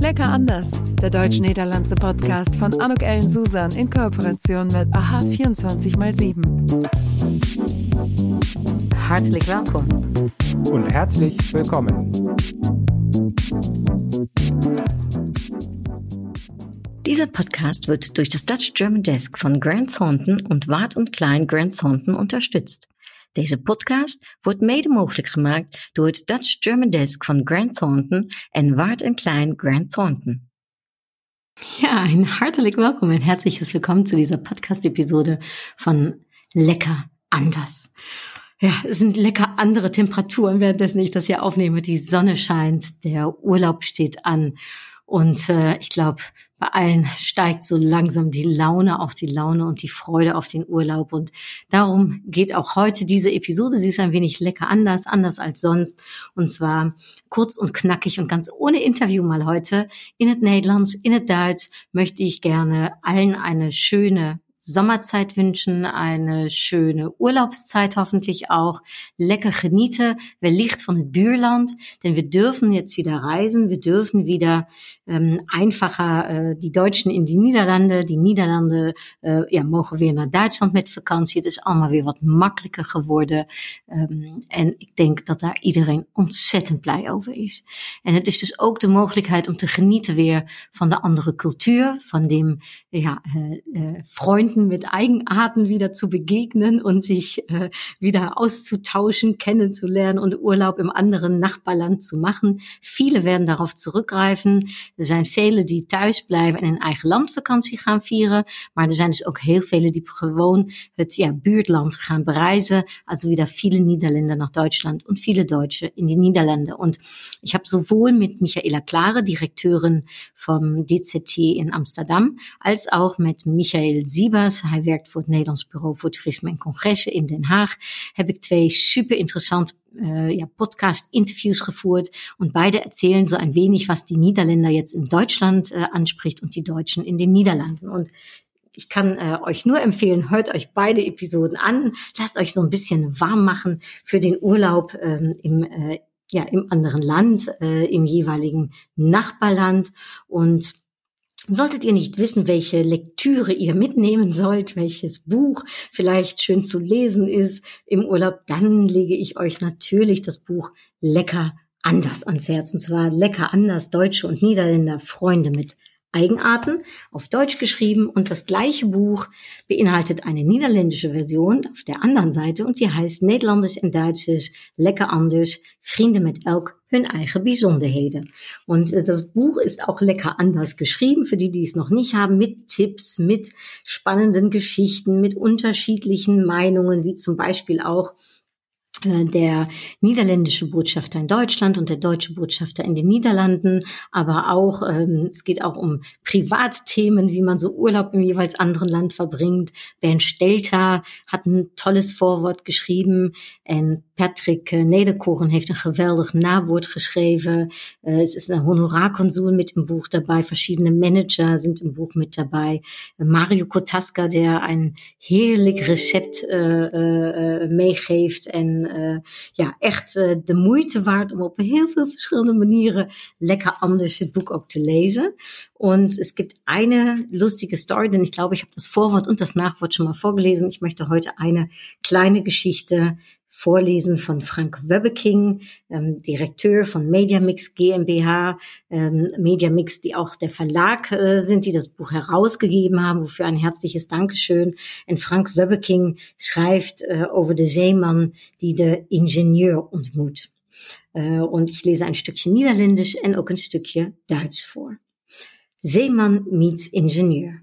Lecker anders, der deutsch-niederlandse Podcast von Anuk Ellen Susan in Kooperation mit AHA 24x7. Herzlich willkommen. Und herzlich willkommen. Dieser Podcast wird durch das Dutch German Desk von Grant Thornton und Wart und Klein Grant Thornton unterstützt. Deze podcast wordt mede mogelijk gemaakt door het Dutch German Desk van Grant Thornton en Wart Klein Grant Thornton. Ja, ein hartelijk welkom en herzliches Willkommen zu dieser Podcast-Episode von Lecker anders. Ja, es sind lecker andere Temperaturen, währenddessen ich das hier aufnehme. Die Sonne scheint, der Urlaub steht an und äh, ich glaube, bei allen steigt so langsam die Laune, auch die Laune und die Freude auf den Urlaub. Und darum geht auch heute diese Episode. Sie ist ein wenig lecker anders, anders als sonst. Und zwar kurz und knackig und ganz ohne Interview mal heute. In het Nederlands, in het Duits möchte ich gerne allen eine schöne Sommerzeit wünschen, eine schöne Urlaubszeit hoffentlich auch. Lecker genieten, wellicht von het Buurland, denn wir dürfen jetzt wieder reisen, wir dürfen wieder ähm, einfacher äh, die Deutschen in die Niederlande, die Niederlande äh, ja, mogen weer naar Duitsland met vakantie. Het is allemaal weer wat makkelijker geworden. Um, en ik denk dat daar iedereen ontzettend blij over is. En het is dus ook de mogelijkheid om te genieten weer van de andere cultuur, van dem ja, äh, äh, Freunden mit Eigenarten wieder zu begegnen und sich äh, wieder auszutauschen, kennenzulernen und Urlaub im anderen Nachbarland zu machen. Viele werden darauf zurückgreifen. Er zijn velen die thuis blijven en in eigen land vakantie gaan vieren. Maar er zijn dus ook heel velen die gewoon het ja, buurtland gaan bereizen. Also wieder viele Niederländer nach Deutschland und viele Deutsche in die Niederlande. Und ich habe sowohl mit Michaela Klare, Direkteurin vom DZT in Amsterdam, als auch mit Michael Siebers, hij werkt voor het Nederlands Bureau voor Toerisme en Congressen in Den Haag, heb ik twee super interessant äh, ja, Podcast-Interviews geführt und beide erzählen so ein wenig, was die Niederländer jetzt in Deutschland äh, anspricht und die Deutschen in den Niederlanden. Und ich kann äh, euch nur empfehlen, hört euch beide Episoden an, lasst euch so ein bisschen warm machen für den Urlaub ähm, im äh, ja, im anderen Land, äh, im jeweiligen Nachbarland. Und Solltet ihr nicht wissen, welche Lektüre ihr mitnehmen sollt, welches Buch vielleicht schön zu lesen ist im Urlaub, dann lege ich euch natürlich das Buch Lecker anders ans Herz. Und zwar Lecker anders, Deutsche und Niederländer Freunde mit Eigenarten, auf Deutsch geschrieben und das gleiche Buch beinhaltet eine niederländische Version auf der anderen Seite und die heißt Nederlandisch en Duitsers Lekker anders, Vrienden met elk hun eigen Bijzonderheden. Und äh, das Buch ist auch lecker anders geschrieben, für die, die es noch nicht haben, mit Tipps, mit spannenden Geschichten, mit unterschiedlichen Meinungen, wie zum Beispiel auch äh, der niederländische Botschafter in Deutschland und der deutsche Botschafter in den Niederlanden, aber auch ähm, es geht auch um Privatthemen, wie man so Urlaub im jeweils anderen Land verbringt. Bernd Stelter hat ein tolles Vorwort geschrieben en Patrick äh, Nederkoren heeft een geweldig nawoord geschreven. Es ist ein Honorarkonsul mit im Buch dabei, verschiedene Manager sind im Buch mit dabei. Mario Kotaska, der ein heerlijk Rezept äh, meegeeft en ja, echt de moeite waard om op heel veel verschillende manieren lekker anders het Buch auch zu lesen. Und es gibt eine lustige Story, denn ich glaube, ich habe das Vorwort und das Nachwort schon mal vorgelesen. Ich möchte heute eine kleine Geschichte vorlesen von Frank Wöbeking, ähm, Direktor von Mediamix GmbH, ähm, Mediamix, die auch der Verlag äh, sind, die das Buch herausgegeben haben, wofür ein herzliches Dankeschön. Und Frank Wöbeking schreibt äh, over de Zeeman, die de Ingenieur ontmoet. Äh, und ich lese ein Stückchen Niederländisch und auch ein Stückchen Duits vor. Zeeman meets Ingenieur.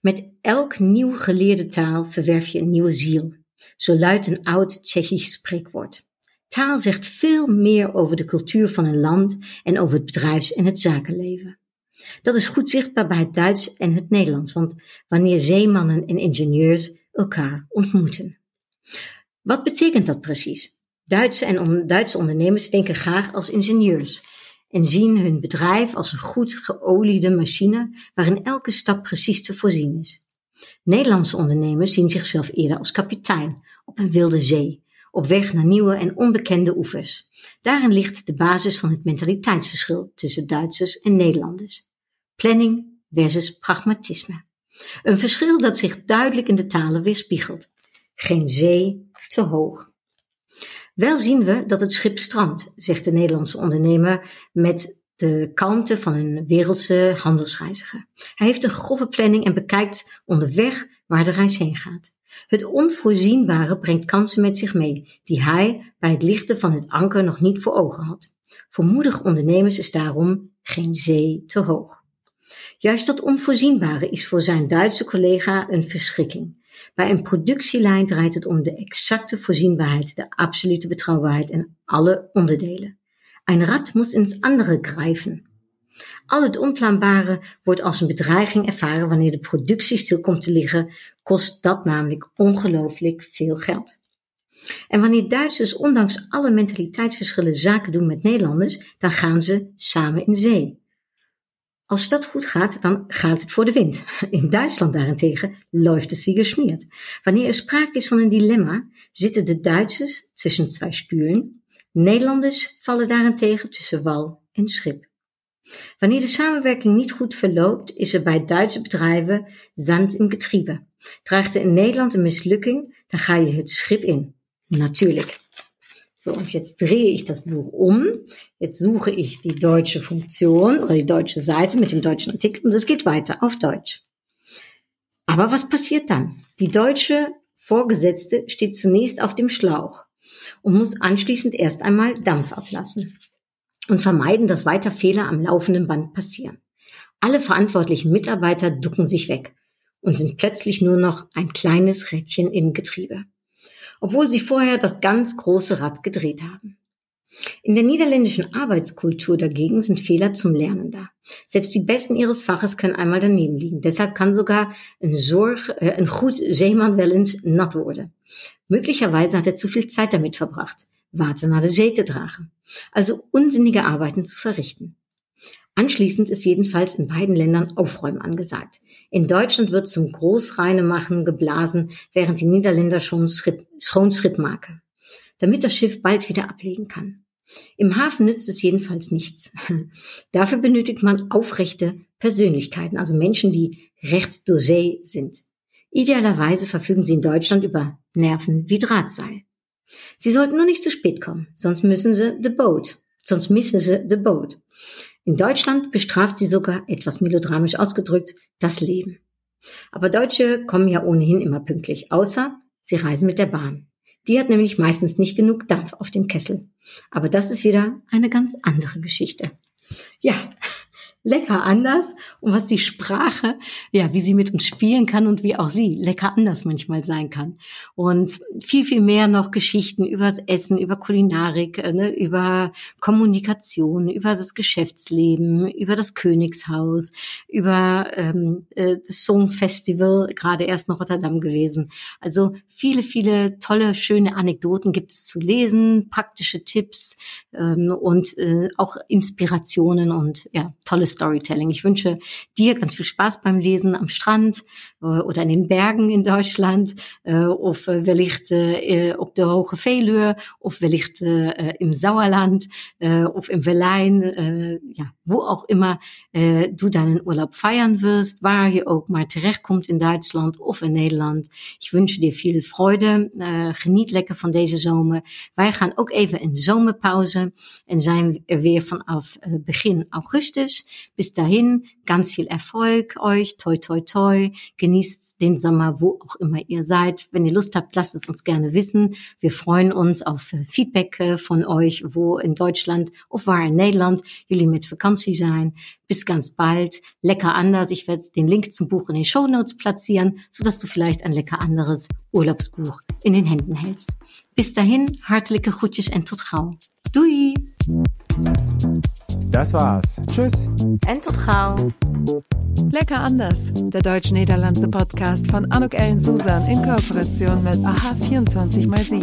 Met elk nieuw geleerde taal verwerf je een nieuwe ziel. Zo luidt een oud Tsjechisch spreekwoord. Taal zegt veel meer over de cultuur van een land en over het bedrijfs- en het zakenleven. Dat is goed zichtbaar bij het Duits en het Nederlands, want wanneer zeemannen en ingenieurs elkaar ontmoeten. Wat betekent dat precies? Duitse en Duitse ondernemers denken graag als ingenieurs en zien hun bedrijf als een goed geoliede machine waarin elke stap precies te voorzien is. Nederlandse ondernemers zien zichzelf eerder als kapitein op een wilde zee op weg naar nieuwe en onbekende oevers. Daarin ligt de basis van het mentaliteitsverschil tussen Duitsers en Nederlanders. Planning versus pragmatisme. Een verschil dat zich duidelijk in de talen weerspiegelt. Geen zee te hoog. Wel zien we dat het schip strandt, zegt de Nederlandse ondernemer met de kalmte van een wereldse handelsreiziger. Hij heeft een grove planning en bekijkt onderweg waar de reis heen gaat. Het onvoorzienbare brengt kansen met zich mee, die hij bij het lichten van het anker nog niet voor ogen had. Voor moedige ondernemers is daarom geen zee te hoog. Juist dat onvoorzienbare is voor zijn Duitse collega een verschrikking. Bij een productielijn draait het om de exacte voorzienbaarheid, de absolute betrouwbaarheid en alle onderdelen. Een Rad muss ins andere greifen. Al het onplanbare wordt als een bedreiging ervaren wanneer de productie stil komt te liggen, kost dat namelijk ongelooflijk veel geld. En wanneer Duitsers ondanks alle mentaliteitsverschillen zaken doen met Nederlanders, dan gaan ze samen in zee. Als dat goed gaat, dan gaat het voor de wind. In Duitsland daarentegen läuft es wie geschmiert. Wanneer er sprake is van een dilemma, zitten de Duitsers tussen twee sturen. Nederlanders vallen daarentegen tussen wal en schip. Wanneer de samenwerking niet goed verloopt, is er bij Duitse bedrijven zand in Getriebe. Dreigt er in Nederland een mislukking, dan ga je het schip in. Natuurlijk. So, und jetzt drehe ich das Buch um. Jetzt suche ich die deutsche Funktion oder die deutsche Seite mit dem deutschen Artikel und es geht weiter auf Deutsch. Aber was passiert dann? Die deutsche Vorgesetzte steht zunächst auf dem Schlauch und muss anschließend erst einmal Dampf ablassen und vermeiden, dass weiter Fehler am laufenden Band passieren. Alle verantwortlichen Mitarbeiter ducken sich weg und sind plötzlich nur noch ein kleines Rädchen im Getriebe, obwohl sie vorher das ganz große Rad gedreht haben. In der niederländischen Arbeitskultur dagegen sind Fehler zum Lernen da. Selbst die Besten ihres Faches können einmal daneben liegen. Deshalb kann sogar ein, Zorg, äh, ein goed Zeeman wel eens nat worden. Möglicherweise hat er zu viel Zeit damit verbracht. Warte nach der See zu tragen. Also unsinnige Arbeiten zu verrichten. Anschließend ist jedenfalls in beiden Ländern Aufräumen angesagt. In Deutschland wird zum Großreinemachen geblasen, während die Niederländer schon Schritt, schon Schritt maken. Damit das Schiff bald wieder ablegen kann. Im Hafen nützt es jedenfalls nichts. Dafür benötigt man aufrechte Persönlichkeiten, also Menschen, die recht See sind. Idealerweise verfügen sie in Deutschland über Nerven wie Drahtseil. Sie sollten nur nicht zu spät kommen, sonst müssen sie the boat, sonst missen sie the boat. In Deutschland bestraft sie sogar, etwas melodramisch ausgedrückt, das Leben. Aber Deutsche kommen ja ohnehin immer pünktlich, außer sie reisen mit der Bahn. Die hat nämlich meistens nicht genug Dampf auf dem Kessel. Aber das ist wieder eine ganz andere Geschichte. Ja, lecker anders und was die Sprache, ja, wie sie mit uns spielen kann und wie auch sie lecker anders manchmal sein kann. Und viel, viel mehr noch Geschichten über das Essen, über Kulinarik, äh, ne, über Kommunikation, über das Geschäftsleben, über das Königshaus, über ähm, äh, das Songfestival, gerade erst noch Rotterdam gewesen. Also viele, viele tolle, schöne Anekdoten gibt es zu lesen, praktische Tipps ähm, und äh, auch Inspirationen und ja, tolle Storytelling. Ich wünsche dir ganz viel Spaß beim Lesen am Strand äh, oder in den Bergen in Deutschland of äh, wellicht äh, op de Hoge Veluwe of wellicht im Sauerland of im Berlijn, ja, wo auch immer du deinen Urlaub feiern wirst, waar je ook maar terechtkomt in Duitsland of in Nederland. Ich wünsche dir viel Freude. Geniet lekker van deze zomer. Wij gaan ook even in zomerpauze en zijn er weer vanaf uh, begin augustus. Bis dahin ganz viel Erfolg euch, toi toi toi, genießt den Sommer, wo auch immer ihr seid. Wenn ihr Lust habt, lasst es uns gerne wissen. Wir freuen uns auf äh, Feedback äh, von euch, wo in Deutschland of waar in Nederland jullie met vakantie zijn. Bis ganz bald. Lecker anders. Ich werde den Link zum Buch in den Show Notes platzieren, sodass du vielleicht ein lecker anderes Urlaubsbuch in den Händen hältst. Bis dahin, hartelijke groetjes en tot gauw. Doei! Das war's. Tschüss. En tot gauw. Lecker anders, der deutsch-niederlandse Podcast von Anuk Ellen Susan in Kooperation mit AHA 24x7.